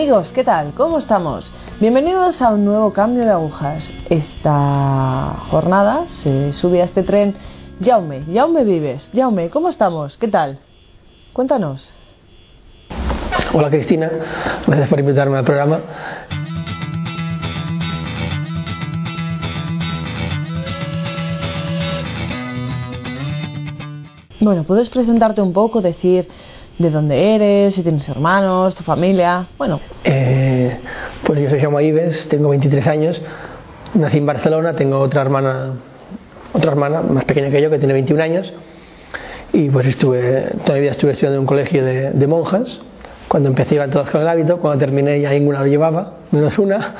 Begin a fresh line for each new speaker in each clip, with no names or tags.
Amigos, ¿qué tal? ¿Cómo estamos? Bienvenidos a un nuevo cambio de agujas. Esta jornada se sube a este tren Jaume. Jaume Vives. Jaume, ¿cómo estamos? ¿Qué tal? Cuéntanos.
Hola Cristina, gracias por invitarme al programa.
Bueno, puedes presentarte un poco, decir de dónde eres, si tienes hermanos, tu familia. Bueno.
Eh, pues yo soy Jaume Ives, tengo 23 años, nací en Barcelona, tengo otra hermana, otra hermana más pequeña que yo que tiene 21 años y pues estuve, toda mi vida estuve estudiando en un colegio de, monjas. Cuando empecé iban todas con el hábito, cuando terminé ya ninguna lo llevaba, menos una.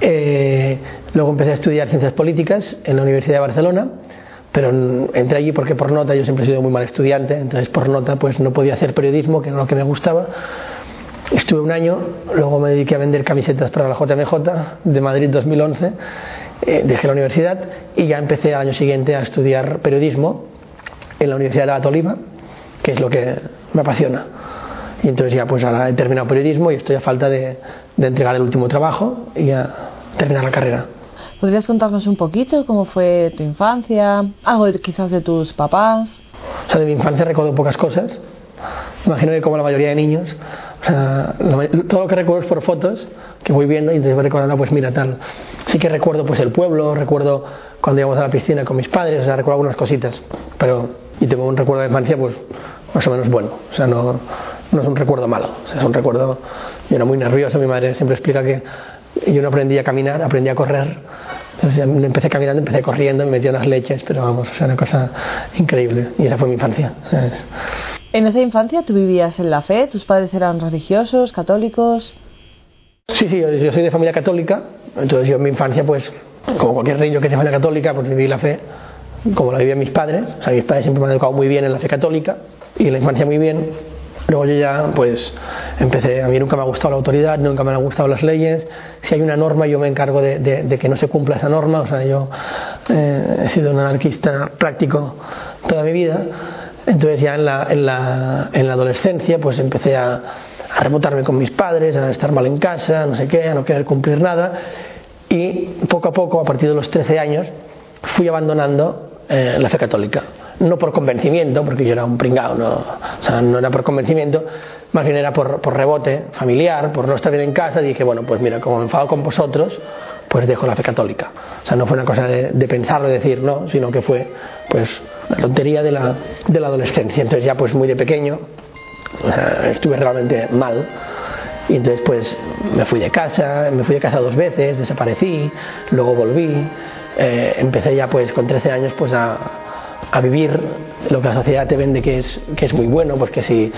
Eh, luego empecé a estudiar ciencias políticas en la Universidad de Barcelona pero entré allí porque por nota yo siempre he sido muy mal estudiante, entonces por nota pues no podía hacer periodismo, que era lo que me gustaba. Estuve un año, luego me dediqué a vender camisetas para la JMJ de Madrid 2011, eh, dejé la universidad y ya empecé al año siguiente a estudiar periodismo en la Universidad de la Tolima, que es lo que me apasiona. Y entonces ya pues ahora he terminado periodismo y estoy a falta de, de entregar el último trabajo y a terminar la carrera.
¿Podrías contarnos un poquito cómo fue tu infancia? Algo de, quizás de tus papás.
O sea, de mi infancia recuerdo pocas cosas. Imagino que como la mayoría de niños, o sea, todo lo que recuerdo es por fotos que voy viendo y entonces voy recordando, pues mira, tal. Sí que recuerdo pues el pueblo, recuerdo cuando íbamos a la piscina con mis padres, o sea, recuerdo algunas cositas. Pero, y tengo un recuerdo de infancia, pues más o menos bueno. O sea, no, no es un recuerdo malo. O sea, es un recuerdo. Yo era muy nervioso, mi madre siempre explica que yo no aprendí a caminar, aprendí a correr. Entonces empecé caminando, empecé corriendo, me metí en las leches, pero vamos, o sea, una cosa increíble. Y esa fue mi infancia. ¿sabes?
¿En esa infancia tú vivías en la fe? ¿Tus padres eran religiosos, católicos?
Sí, sí, yo, yo soy de familia católica, entonces yo en mi infancia, pues, como cualquier niño que es de familia católica, pues viví la fe como la vivían mis padres. O sea, mis padres siempre me han educado muy bien en la fe católica y en la infancia muy bien. Luego yo ya, pues, empecé, a mí nunca me ha gustado la autoridad, nunca me han gustado las leyes. Si hay una norma, yo me encargo de, que no se cumpla esa norma. O sea, yo eh, he sido un anarquista práctico toda mi vida. Entonces ya en la, la, en la adolescencia, pues empecé a, a rebotarme con mis padres, a estar mal en casa, no sé qué, a no querer cumplir nada. Y poco a poco, a partir de los 13 años, fui abandonando eh, la fe católica no por convencimiento, porque yo era un pringao, no, o sea, no era por convencimiento, más bien era por, por, rebote familiar, por no estar bien en casa, dije, bueno, pues mira, como me enfado con vosotros, pues dejo la fe católica. O sea, no fue una cosa de, de pensarlo, de decir no, sino que fue, pues, la tontería de la, de la adolescencia. Entonces ya, pues, muy de pequeño, estuve realmente mal. Y entonces, pues, me fui de casa, me fui de casa dos veces, desaparecí, luego volví, eh, empecé ya, pues, con 13 años, pues, a a vivir lo que la sociedad te vende que es, que es muy bueno, pues que si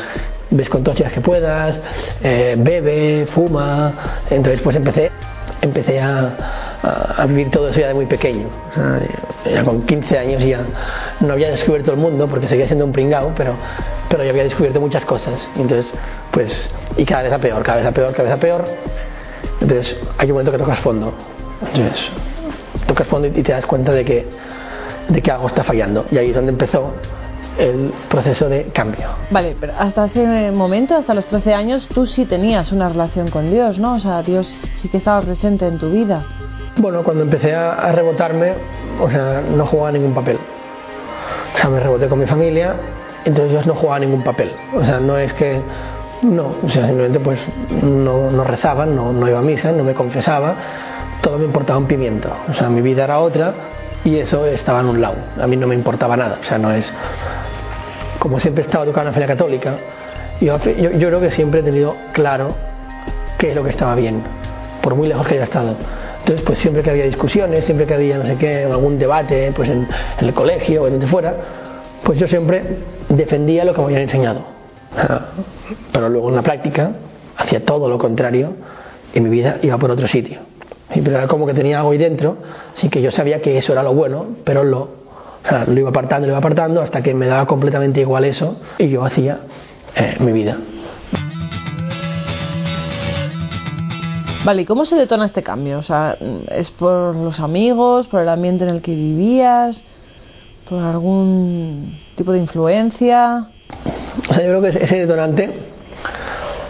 ves con todas las que puedas, eh, bebe, fuma, entonces pues empecé, empecé a, a, vivir todo eso ya de muy pequeño, ya con 15 años ya no había descubierto el mundo porque seguía siendo un pringao, pero, pero ya había descubierto muchas cosas, entonces pues, y cada vez a peor, cada vez a peor, cada vez a peor, entonces hay un momento que tocas fondo, entonces tocas fondo y te das cuenta de que de que algo está fallando. Y ahí es donde empezó el proceso de cambio.
Vale, pero hasta ese momento, hasta los 13 años, tú sí tenías una relación con Dios, ¿no? O sea, Dios sí que estaba presente en tu vida.
Bueno, cuando empecé a, rebotarme, o sea, no jugaba ningún papel. O sea, me reboté con mi familia, entonces Dios no jugaba ningún papel. O sea, no es que no, o sea, simplemente pues no, no rezaba, no, no iba a misa, no me confesaba, todo me importaba un pimiento. O sea, mi vida era otra, y eso estaba en un lado. A mí no me importaba nada. O sea, no es. Como siempre he estado educado en la familia católica, yo, yo, yo, creo que siempre he tenido claro qué es lo que estaba bien, por muy lejos que haya estado. Entonces, pues siempre que había discusiones, siempre que había no sé qué, algún debate, pues en, en el colegio o en donde fuera, pues yo siempre defendía lo que me habían enseñado. Pero luego en la práctica hacía todo lo contrario y mi vida iba por otro sitio. Pero era como que tenía algo ahí dentro, así que yo sabía que eso era lo bueno, pero lo, o sea, lo iba apartando, lo iba apartando, hasta que me daba completamente igual eso y yo hacía eh, mi vida.
Vale, ¿y cómo se detona este cambio? O sea, ¿es por los amigos, por el ambiente en el que vivías, por algún tipo de influencia?
O sea, yo creo que ese detonante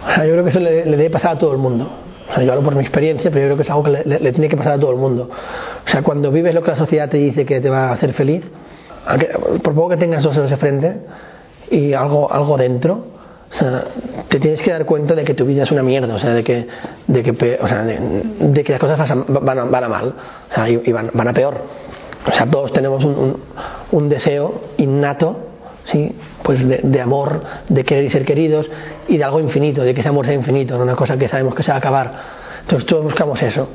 O sea, yo creo que eso le, le debe pasar a todo el mundo. O sea, yo hablo por mi experiencia, pero yo creo que es algo que le, le, le, tiene que pasar a todo el mundo. O sea, cuando vives lo que la sociedad te dice que te va a hacer feliz, aunque, por poco que tengas dos dedos de frente y algo, algo dentro, o sea, te tienes que dar cuenta de que tu vida es una mierda, o sea, de que, de que, o sea, de, de que las cosas van a, van a mal, o sea, y, y van, van, a peor. O sea, todos tenemos un, un, un deseo innato, ¿sí? pues de, de, amor, de querer y ser queridos, y de algo infinito, de que ese amor sea infinito, no una cosa que sabemos que se va a acabar. Entonces todos buscamos eso.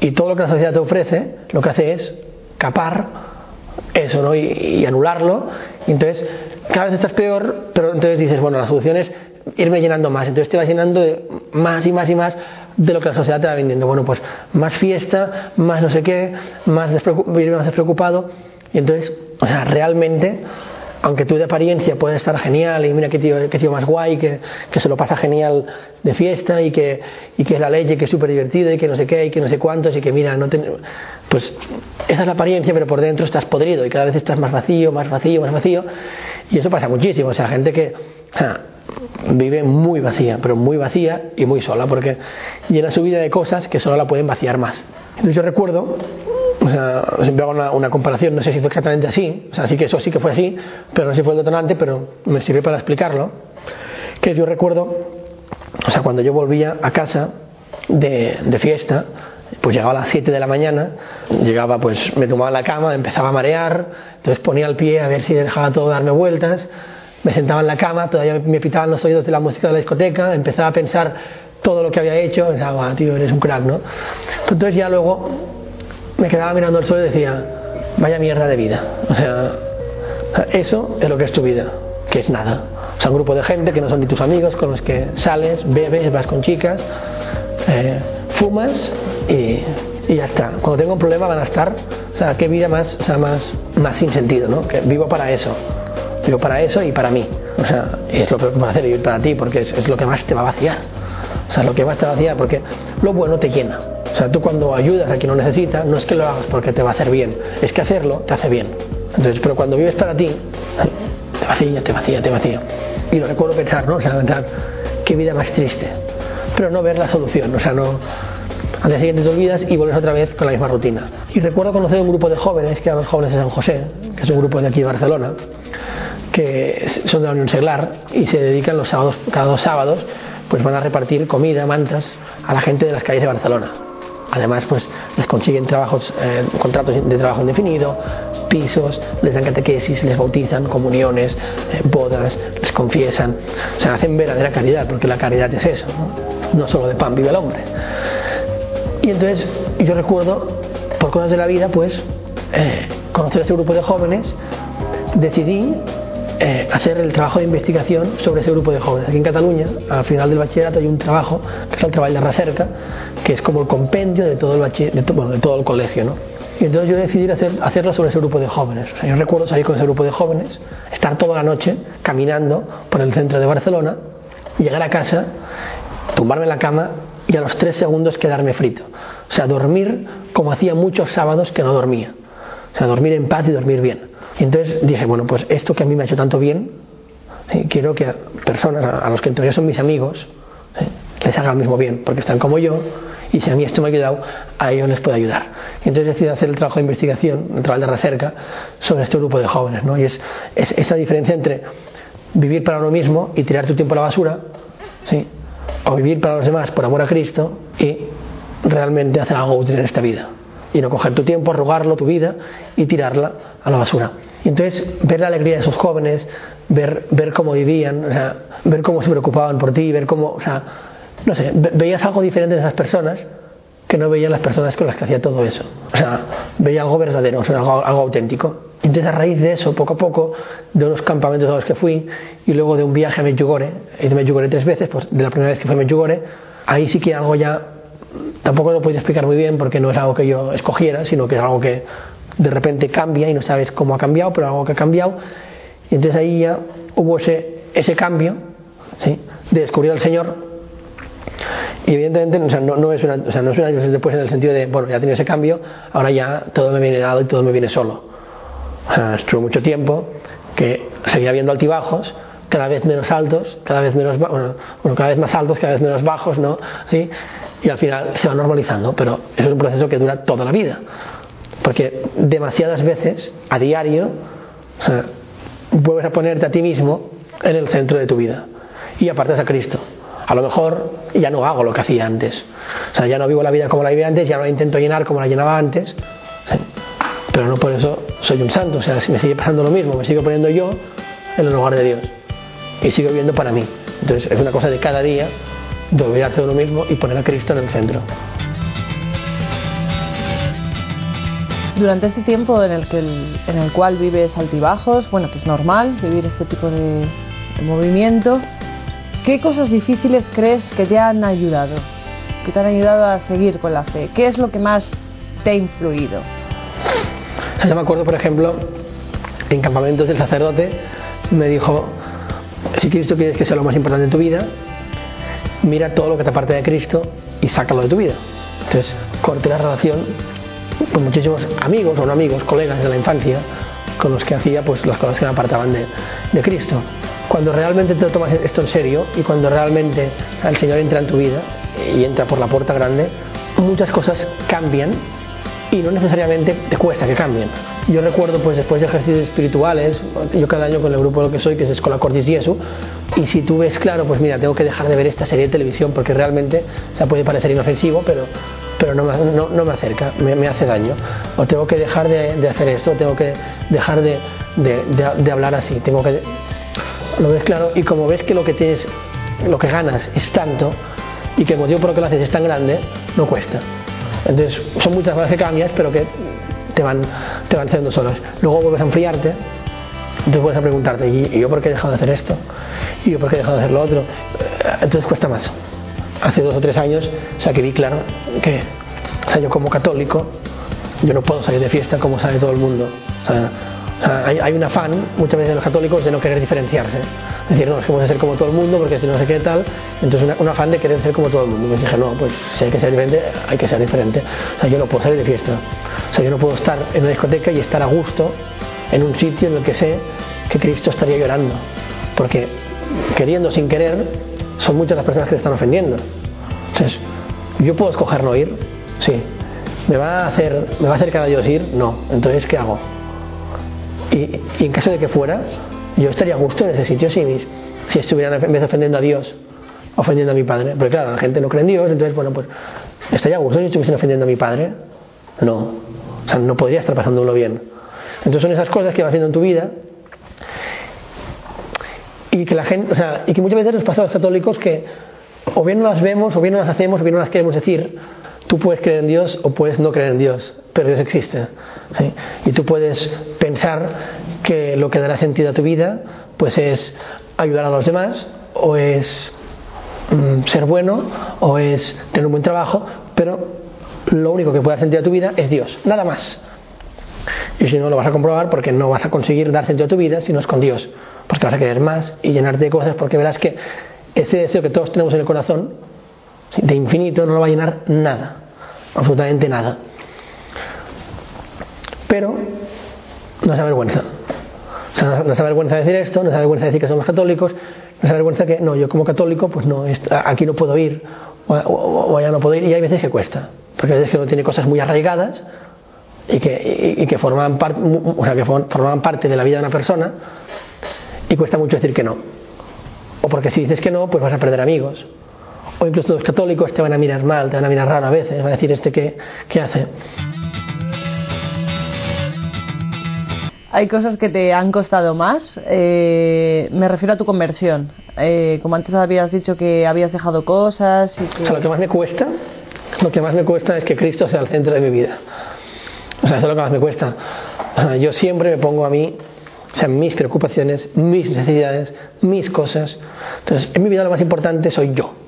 Y todo lo que la sociedad te ofrece, lo que hace es capar eso, ¿no? Y, y anularlo. Y entonces cada vez estás peor, pero entonces dices, bueno, la solución es irme llenando más. Entonces te vas llenando de más y más y más de lo que la sociedad te va vendiendo. Bueno, pues más fiesta, más no sé qué, más irme más despreocupado. Y entonces, o sea, realmente, aunque tú de apariencia puedes estar genial y mira qué tío, qué tío más guay, que, que, se lo pasa genial de fiesta y que, y que es la ley, que es súper divertido y que no sé qué y que no sé cuántos y que mira, no te, pues esa es la apariencia, pero por dentro estás podrido y cada vez estás más vacío, más vacío, más vacío. Y eso pasa muchísimo. O sea, gente que sea, vive muy vacía, pero muy vacía y muy sola, porque llena su vida de cosas que solo la pueden vaciar más. Entonces yo recuerdo, o sea, siempre hago una, una, comparación, no sé si fue exactamente así, o sea, sí que eso sí que fue así, pero no sé si fue el detonante, pero me sirve para explicarlo, que yo recuerdo, o sea, cuando yo volvía a casa de, de fiesta, pues llegaba a las 7 de la mañana, llegaba pues me tomaba la cama, empezaba a marear, entonces ponía el pie a ver si dejaba todo darme vueltas, me sentaba en la cama, todavía me pitaban los oídos de la música de la discoteca, empezaba a pensar todo lo que había hecho, pensaba, tío, eres un crack, ¿no? Entonces ya luego me quedaba mirando el suelo y decía, vaya mierda de vida, o sea, eso es lo que es tu vida, que es nada. O sea, un grupo de gente que no son ni tus amigos, con los que sales, bebes, vas con chicas, eh, fumas y, y, ya está. Cuando tengo un problema van a estar, o sea, qué vida más, más, más sin sentido, ¿no? Que vivo para eso, vivo para eso y para mí. O sea, es lo que va a hacer vivir para ti porque es, es, lo que más te va a vaciar. O sea, lo que más te va a vaciar porque lo bueno te llena. O sea, tú cuando ayudas a quien lo necesita, no es que lo hagas porque te va a hacer bien, es que hacerlo te hace bien. Entonces, pero cuando vives para ti, te vacía, te vacía, te vacía. Y lo recuerdo pensar, ¿no? O sea, pensar, qué vida más triste. Pero no ver la solución, o sea, no, al día siguiente te olvidas y vuelves otra vez con la misma rutina. Y recuerdo conocer un grupo de jóvenes, que eran los jóvenes de San José, que es un grupo de aquí de Barcelona, que son de la Unión Seglar y se dedican los sábados, cada dos sábados, pues van a repartir comida, mantas a la gente de las calles de Barcelona. Además, pues les consiguen trabajos, eh, contratos de trabajo indefinido, pisos, les dan catequesis, les bautizan, comuniones, eh, bodas, les confiesan. O sea, hacen verdadera caridad, porque la caridad es eso, ¿no? no solo de pan vive el hombre. Y entonces yo recuerdo, por cosas de la vida, pues eh, conocer a este grupo de jóvenes, decidí eh, hacer el trabajo de investigación sobre ese grupo de jóvenes. Aquí en Cataluña, al final del bachillerato, hay un trabajo, que es el trabajo de recerca, que es como el compendio de todo el, de todo el colegio. ¿no? Y entonces yo decidí hacer, hacerlo sobre ese grupo de jóvenes. O sea, yo recuerdo salir con ese grupo de jóvenes, estar toda la noche caminando por el centro de Barcelona, llegar a casa, tumbarme en la cama y a los tres segundos quedarme frito. O sea, dormir como hacía muchos sábados que no dormía. O sea, dormir en paz y dormir bien. Y entonces dije, bueno, pues esto que a mí me ha hecho tanto bien, quiero que personas a los que en teoría son mis amigos, ¿sí? les haga el mismo bien, porque están como yo, y si a mí esto me ha ayudado, a ellos les puede ayudar. Y entonces decidí hacer el trabajo de investigación, el trabajo de recerca, sobre este grupo de jóvenes. ¿no? Y es, es esa diferencia entre vivir para uno mismo y tirar tu tiempo a la basura, ¿sí? o vivir para los demás por amor a Cristo y realmente hacer algo útil en esta vida y no coger tu tiempo, arrugarlo, tu vida y tirarla a la basura. Y entonces ver la alegría de esos jóvenes, ver, ver cómo vivían, o sea, ver cómo se preocupaban por ti, ver cómo, o sea, no sé, veías algo diferente de esas personas que no veían las personas con las que hacía todo eso. O sea, veía algo verdadero, o sea, algo, algo auténtico. Y entonces a raíz de eso, poco a poco, de unos campamentos a los que fui y luego de un viaje a Medjugorje, he ido a Medjugorje tres veces, pues de la primera vez que fui a Medjugorje, ahí sí que algo ya tampoco lo podía explicar muy bien porque no es algo que yo escogiera, sino que es algo que de repente cambia y no sabes cómo ha cambiado, pero algo que ha cambiado. Y entonces ahí ya hubo ese, ese cambio ¿sí? de descubrir al Señor. Y evidentemente o no, es una, o sea, no es después en el sentido de, bueno, ya tiene ese cambio, ahora ya todo me viene dado y todo me viene solo. O sea, estuvo mucho tiempo que seguía habiendo altibajos, cada vez menos altos, cada vez menos bueno, cada vez más altos, cada vez menos bajos, ¿no? ¿Sí? Y al final se va normalizando, pero es un proceso que dura toda la vida. Porque demasiadas veces, a diario, vuelves a ponerte a ti mismo en el centro de tu vida y apartas a Cristo. A lo mejor ya no hago lo que hacía antes. O sea, ya no vivo la vida como la vivía antes, ya no la intento llenar como la llenaba antes. Pero no por eso soy un santo. O sea, si me sigue pasando lo mismo, me sigo poniendo yo en el lugar de Dios. Y sigo viviendo para mí. Entonces es una cosa de cada día de olvidarse de uno mismo y poner a Cristo en el centro.
Durante este tiempo en el, que en el cual vives altibajos, bueno, que es normal vivir este tipo de, de movimiento, ¿qué cosas difíciles crees que te han ayudado? Que te han ayudado a seguir con la fe. ¿Qué es lo que más te ha influido?
Yo me acuerdo, por ejemplo, en campamentos del sacerdote me dijo, si Cristo quieres que sea lo más importante en tu vida, mira todo lo que te aparte de Cristo y sácalo de tu vida. Entonces, corté la relación con muchísimos amigos o no amigos, colegas de la infancia, con los que hacía pues las cosas que me apartaban de, de Cristo. Cuando realmente te tomas esto en serio y cuando realmente el Señor entra en tu vida y entra por la puerta grande, muchas cosas cambian y no necesariamente te cuesta que cambien. Yo recuerdo pues después de ejercicios espirituales, yo cada año con el grupo lo que soy, que es Escola Cordis Jesu, y si tú ves claro, pues mira, tengo que dejar de ver esta serie de televisión porque realmente o sea, puede parecer inofensivo, pero, pero no, me, no, no me acerca, me, me, hace daño. O tengo que dejar de, de hacer esto, tengo que dejar de, de, de, hablar así, tengo que... Lo ves claro y como ves que lo que, tienes, lo que ganas es tanto y que el motivo por el que lo haces es tan grande, no cuesta. Entonces, son muchas cosas que cambias, pero que te van, te van haciendo solas. Luego vuelves a enfriarte, entonces vuelves a preguntarte, ¿y yo por qué he dejado de hacer esto? ¿Y yo por qué he dejado de hacer lo otro? Entonces cuesta más. Hace dos o tres años, o sea, que vi claro que, o como católico, yo no puedo salir de fiesta como sale todo el mundo. Hay, hay, un afán muchas veces de los católicos de no querer diferenciarse. Es decir, no, es que vamos a ser como todo el mundo porque si no sé qué tal. Entonces, una, un afán de querer ser como todo el mundo. Me dije, no, pues si hay que ser diferente, hay que ser diferente. O sea, yo no puedo salir de fiesta. O sea, yo no puedo estar en una discoteca y estar a gusto en un sitio en el que sé que Cristo estaría llorando. Porque queriendo sin querer, son muchas las personas que le están ofendiendo. Entonces, ¿yo puedo escoger no ir? Sí. ¿Me va a hacer, me va a hacer cada Dios ir? No. Entonces, ¿qué hago? Y, en caso de que fuera, yo estaría a gusto en ese sitio si, si estuvieran en vez ofendiendo a Dios, ofendiendo a mi padre. Porque claro, la gente no cree en Dios, entonces, bueno, pues estaría a gusto si estuviesen ofendiendo a mi padre. No. O sea, no podría estar pasándolo bien. Entonces son esas cosas que vas haciendo en tu vida y que la gente, o sea, y que muchas veces nos pasa a los católicos que o bien no las vemos, o bien no las hacemos, o bien no las queremos decir. Tú puedes creer en Dios o puedes no creer en Dios, pero Dios existe. Y tú puedes pensar que lo que dará sentido a tu vida pues es ayudar a los demás, o es mm, ser bueno, o es tener un buen trabajo, pero lo único que puede dar sentido a tu vida es Dios, nada más. Y si no, lo vas a comprobar porque no vas a conseguir dar sentido a tu vida si no es con Dios, porque vas a querer más y llenarte de cosas porque verás que ese deseo que todos tenemos en el corazón, de infinito, no lo va a llenar nada, absolutamente nada. Pero no da vergüenza. O sea, no da vergüenza decir esto, no da vergüenza decir que somos católicos, no da vergüenza que, no, yo como católico, pues no, aquí no puedo ir, o, allá no puedo ir, y hay veces que cuesta, porque hay veces que uno tiene cosas muy arraigadas y que, y, que forman parte de la vida de una persona, y cuesta mucho decir que no. O porque si dices que no, pues vas a perder amigos. O incluso los católicos te van a mirar mal, te van a mirar raro a veces, van a decir este qué, qué hace.
Hay cosas que te han costado más. Eh, me refiero a tu conversión. Eh, como antes habías dicho que habías dejado cosas. Y que...
O sea, lo que más me cuesta, lo que más me cuesta es que Cristo sea el centro de mi vida. O sea, eso es lo que más me cuesta. O sea, yo siempre me pongo a mí, o sea, mis preocupaciones, mis necesidades, mis cosas. Entonces, en mi vida lo más importante soy yo.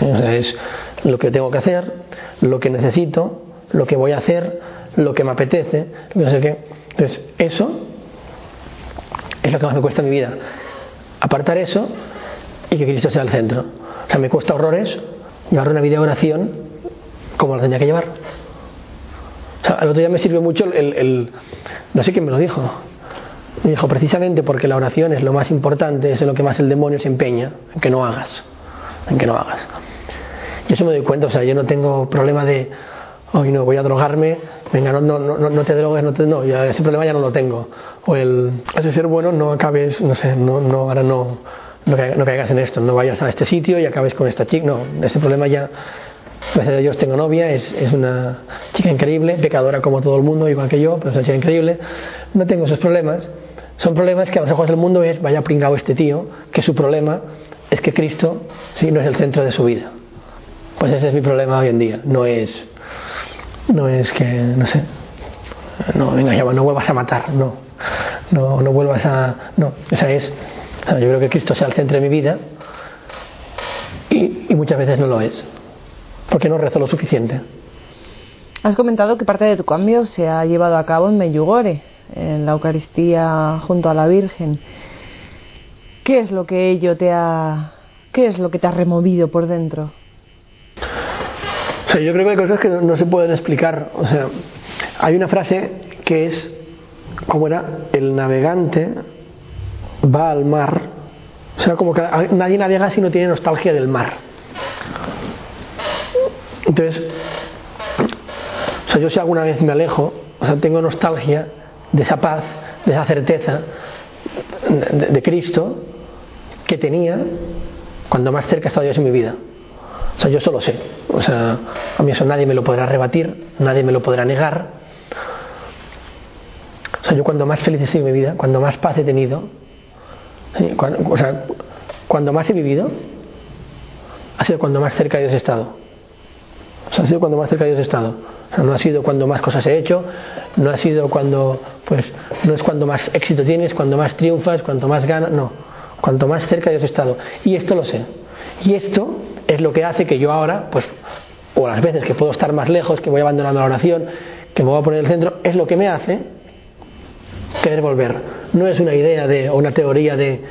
Es lo que tengo que hacer, lo que necesito, lo que voy a hacer, lo que me apetece, no sé qué. Entonces, eso es lo que más me cuesta mi vida. Apartar eso y que Cristo sea el centro. O sea, me cuesta horrores llevar una vida de oración como la tenía que llevar. O sea, el otro día me sirvió mucho el, el, no sé quién me lo dijo, Me dijo, precisamente porque la oración es lo más importante, es en lo que más el demonio se empeña, en que no hagas, en que no hagas. Yo eso me doy cuenta, o sea, yo no tengo problema de, hoy no, voy a drogarme, venga, no, no, no, no te drogues, no, te, no ya, ese problema ya no lo tengo. O el, de ser bueno, no acabes, no sé, no, no ahora no, no, caigas en esto, no vayas a este sitio y acabes con esta chica, no, ese problema ya Gracias a Dios tengo novia, es, es, una chica increíble, pecadora como todo el mundo, igual que yo, pero es una chica increíble. No tengo esos problemas. Son problemas que a los ojos del mundo es, vaya pringado este tío, que su problema que Cristo sí no es el centro de su vida. Pues ese es mi problema hoy en día. No es, no es que, no sé, no, venga, ya, no vuelvas a matar, no, no, no vuelvas a, no, esa es, yo creo que Cristo sea el centro de mi vida y, y muchas veces no lo es porque no rezo lo suficiente.
Has comentado que parte de tu cambio se ha llevado a cabo en Meyugore, en la Eucaristía junto a la Virgen. ¿Qué es lo que ello te ha, qué es lo que te ha removido por dentro?
O sea, yo creo que hay cosas que no, se pueden explicar. O sea, hay una frase que es, como era, el navegante va al mar. O sea, como que nadie navega si no tiene nostalgia del mar. Entonces, o sea, yo si alguna vez me alejo, o sea, tengo nostalgia de esa paz, de esa certeza de Cristo que tenía cuando más cerca estaba Dios en mi vida. O sea, yo solo sé. O sea, a mí eso nadie me lo podrá rebatir, nadie me lo podrá negar. O sea, yo cuando más feliz he sido en mi vida, cuando más paz he tenido, cuando, o sea, cuando más he vivido, ha sido cuando más cerca de Dios he estado. O sea, ha sido cuando más cerca de Dios he estado. O sea, no ha sido cuando más cosas he hecho, no ha sido cuando, pues, no es cuando más éxito tienes, cuando más triunfas, cuanto más ganas, no. Cuanto más cerca de Dios he estado. Y esto lo sé. Y esto es lo que hace que yo ahora, pues, o las veces que puedo estar más lejos, que voy abandonando la oración, que me voy a poner en el centro, es lo que me hace querer volver. No es una idea de, o una teoría de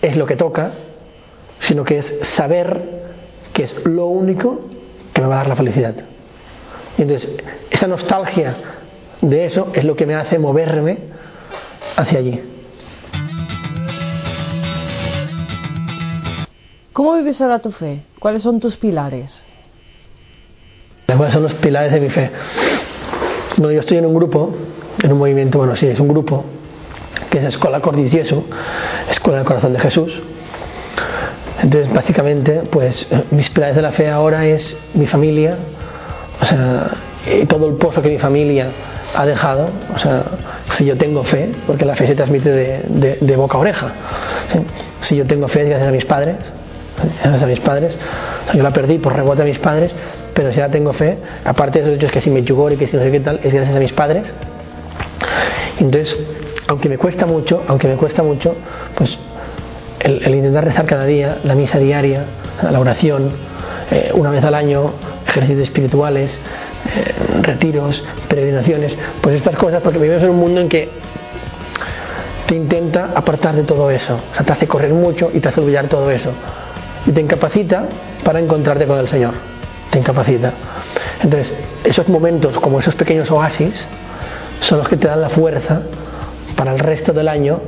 es lo que toca, sino que es saber que es lo único que me va a dar la felicidad. Y entonces, esa nostalgia de eso es lo que me hace moverme hacia allí.
¿Cómo vives ahora tu fe? ¿Cuáles son tus pilares?
¿Cuáles son los pilares de mi fe? Bueno, yo estoy en un grupo, en un movimiento, bueno, sí, es un grupo, que es Escuela Cordis Jesu, Escuela del Corazón de Jesús, entonces, básicamente, pues mis pilares de la fe ahora es mi familia, o sea, y todo el pozo que mi familia ha dejado, o sea, si yo tengo fe, porque la fe se transmite de, de, de boca a oreja, ¿sí? si yo tengo fe gracias a mis padres, gracias a mis padres, yo la perdí por rebote a mis padres, pero si ya tengo fe, aparte de esos hechos que si me yugor y que si no sé qué tal, es gracias a mis padres. Entonces, aunque me cuesta mucho, aunque me cuesta mucho, pues el, el, intentar rezar cada día, la misa diaria, la oración, eh, una vez al año, ejercicios espirituales, eh, retiros, peregrinaciones, pues estas cosas, porque vivimos en un mundo en que te intenta apartar de todo eso, o sea, te hace correr mucho y te hace olvidar todo eso, y te incapacita para encontrarte con el Señor, te incapacita. Entonces, esos momentos, como esos pequeños oasis, son los que te dan la fuerza para el resto del año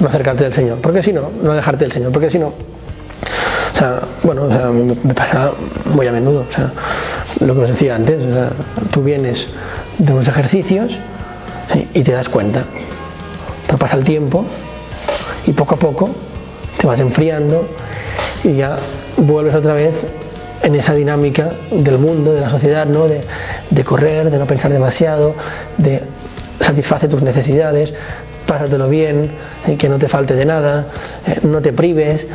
no acercarte del Señor. Porque si no, no dejarte del Señor. Porque si no, o sea, bueno, o sea, me, pasa muy a menudo. O sea, lo que os decía antes, o sea, tú vienes de unos ejercicios y te das cuenta. Pero pasa el tiempo y poco a poco te vas enfriando y ya vuelves otra vez en esa dinámica del mundo, de la sociedad, ¿no? de, correr, de no pensar demasiado, de satisfacer tus necesidades, pásatelo bien, eh, que no te falte de nada, eh, no te prives.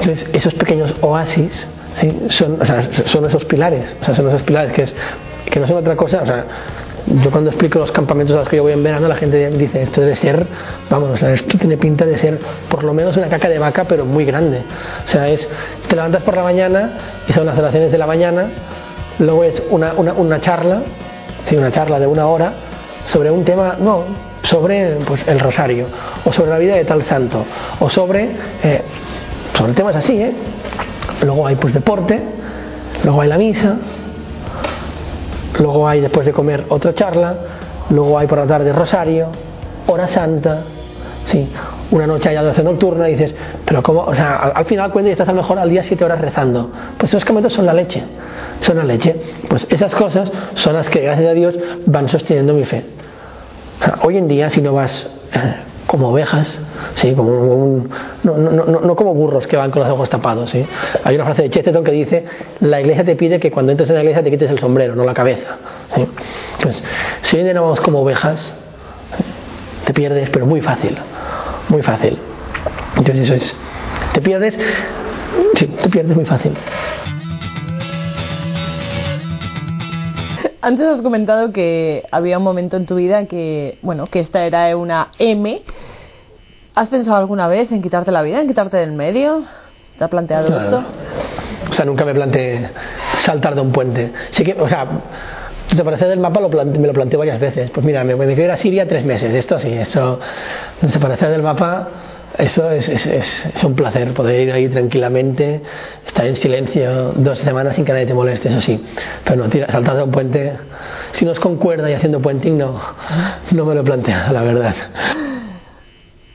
Entonces, esos pequeños oasis ¿sí? son, o sea, son esos pilares, o sea, son esos pilares que, es, que no son otra cosa. O sea, yo cuando explico los campamentos a los que yo voy en verano, la gente dice, esto debe ser, vamos, o sea, esto tiene pinta de ser por lo menos una caca de vaca, pero muy grande. O sea, es, te levantas por la mañana y son las oraciones de la mañana, luego es una, una, una charla, sí, una charla de una hora sobre un tema, no, sobre pues, el rosario, o sobre la vida de tal santo, o sobre, eh, sobre temas así, ¿eh? Luego hay pues deporte, luego hay la misa, luego hay después de comer otra charla, luego hay por la tarde rosario, hora santa, Sí, una noche haya 12 nocturna y dices, pero ¿cómo? O sea, al, al final cuenta y estás a lo mejor al día 7 horas rezando. Pues esos momentos son la leche, son la leche. Pues esas cosas son las que, gracias a Dios, van sosteniendo mi fe. Hoy en día, si no vas eh, como ovejas, ¿sí? como un, no, no, no, no, como burros que van con los ojos tapados. ¿sí? Hay una frase de Chesterton que dice, la iglesia te pide que cuando entres en la iglesia te quites el sombrero, no la cabeza. ¿sí? Pues si hoy vamos como ovejas, te pierdes, pero muy fácil, muy fácil. Entonces eso es, te pierdes, sí, te pierdes muy fácil.
Antes has comentado que había un momento en tu vida que, bueno, que esta era una M. ¿Has pensado alguna vez en quitarte la vida, en quitarte del medio? ¿Te has planteado esto?
O sea, nunca me planteé saltar de un puente. Sí que, o sea, desaparecer del mapa lo plante- me lo planteo varias veces. Pues mira, me, me quiero ir a Siria tres meses. Esto sí, eso, desaparecer del mapa, eso es, es, es, es un placer, poder ir ahí tranquilamente, estar en silencio dos semanas sin que nadie te moleste, eso sí. Pero no, tira, saltar de un puente, si no es con cuerda y haciendo puenting, no, no me lo planteo, la verdad.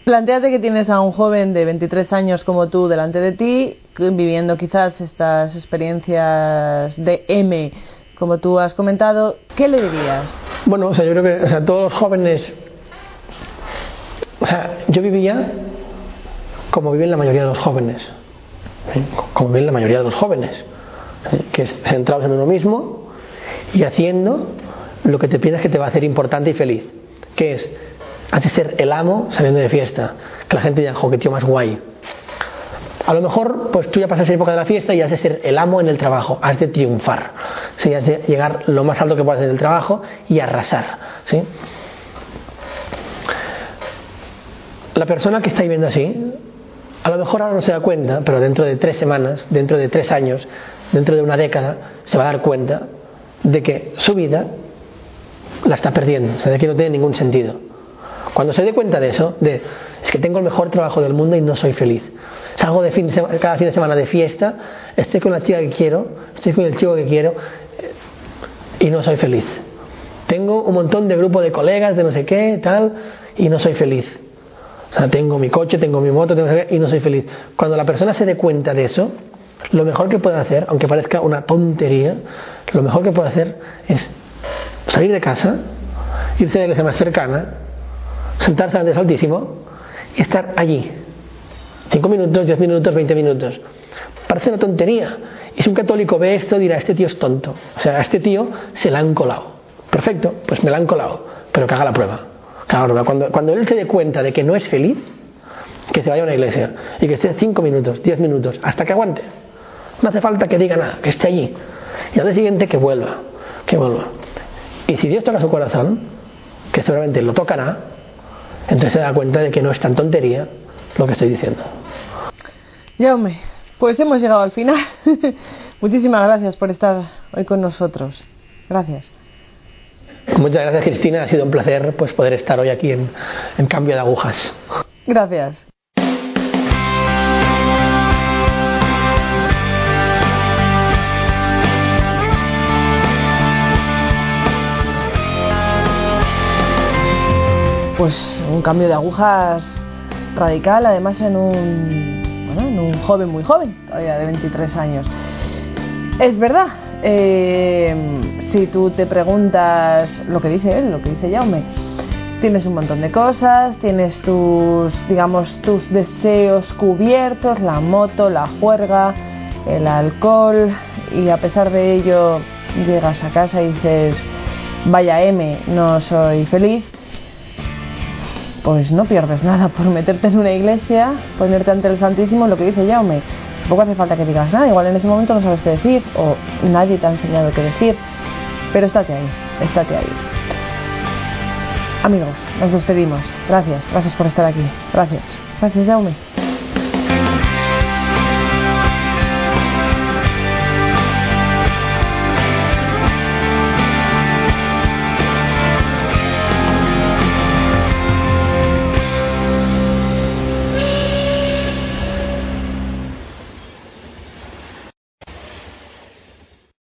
Plantéate que tienes a un joven de 23 años como tú delante de ti, viviendo quizás estas experiencias de M, como tú has comentado. ¿Qué le dirías?
Bueno, o sea, yo creo que o sea, todos los jóvenes. O sea, yo vivía como viven la mayoría de los jóvenes. ¿eh? Como viven la mayoría de los jóvenes. ¿eh? Que es centrados en uno mismo y haciendo lo que te piensas que te va a hacer importante y feliz. Que es, has de ser el amo saliendo de fiesta. Que la gente diga, jo, qué tío más guay. A lo mejor, pues tú ya pasas esa época de la fiesta y has de ser el amo en el trabajo, has de triunfar, ¿sí? has de llegar lo más alto que puedas en el trabajo y arrasar. ¿sí? La persona que está viviendo así, a lo mejor ahora no se da cuenta, pero dentro de tres semanas, dentro de tres años, dentro de una década, se va a dar cuenta de que su vida la está perdiendo, o sea, de que no tiene ningún sentido. Cuando se dé cuenta de eso, de es que tengo el mejor trabajo del mundo y no soy feliz. Salgo de fin de semana, cada fin de semana de fiesta, estoy con la chica que quiero, estoy con el chico que quiero y no soy feliz. Tengo un montón de grupo de colegas, de no sé qué, tal, y no soy feliz. O sea, tengo mi coche, tengo mi moto, tengo y no soy feliz. Cuando la persona se dé cuenta de eso, lo mejor que puede hacer, aunque parezca una tontería, lo mejor que puede hacer es salir de casa, irse a la iglesia más cercana, sentarse ante el Altísimo y estar allí. 5 minutos, 10 minutos, 20 minutos. Parece una tontería. Y si un católico ve esto, dirá, este tío es tonto. O sea, a este tío se la han colado. Perfecto, pues me la han colado. Pero que haga la prueba. Prueba. Cuando, él se dé cuenta de que no es feliz, que se vaya a una iglesia y que esté 5 minutos, 10 minutos, hasta que aguante. No hace falta que diga nada, que esté allí. Y al día siguiente que vuelva, que vuelva. Y si Dios toca su corazón, que seguramente lo tocará, entonces se da cuenta de que no es tan tontería lo que estoy diciendo.
Jaume, pues hemos llegado al final. Muchísimas gracias por estar hoy con nosotros. Gracias.
Muchas gracias Cristina, ha sido un placer pues poder estar hoy aquí en, en cambio de agujas.
Gracias. Pues un cambio de agujas radical, además en un, en un joven muy joven, todavía de 23 años. Es verdad, eh, si tú te preguntas lo que dice él, lo que dice Jaume, tienes un montón de cosas, tienes tus, digamos, tus deseos cubiertos, la moto, la juerga, el alcohol, y a pesar de ello llegas a casa y dices, vaya M, no soy feliz, pues no pierdes nada por meterte en una iglesia, ponerte ante el Santísimo, lo que dice Jaume. Tampoco hace falta que digas nada, igual en ese momento no sabes qué decir o nadie te ha enseñado qué decir, pero estate ahí, estate ahí. Amigos, nos despedimos. Gracias, gracias por estar aquí. Gracias. Gracias, Jaume.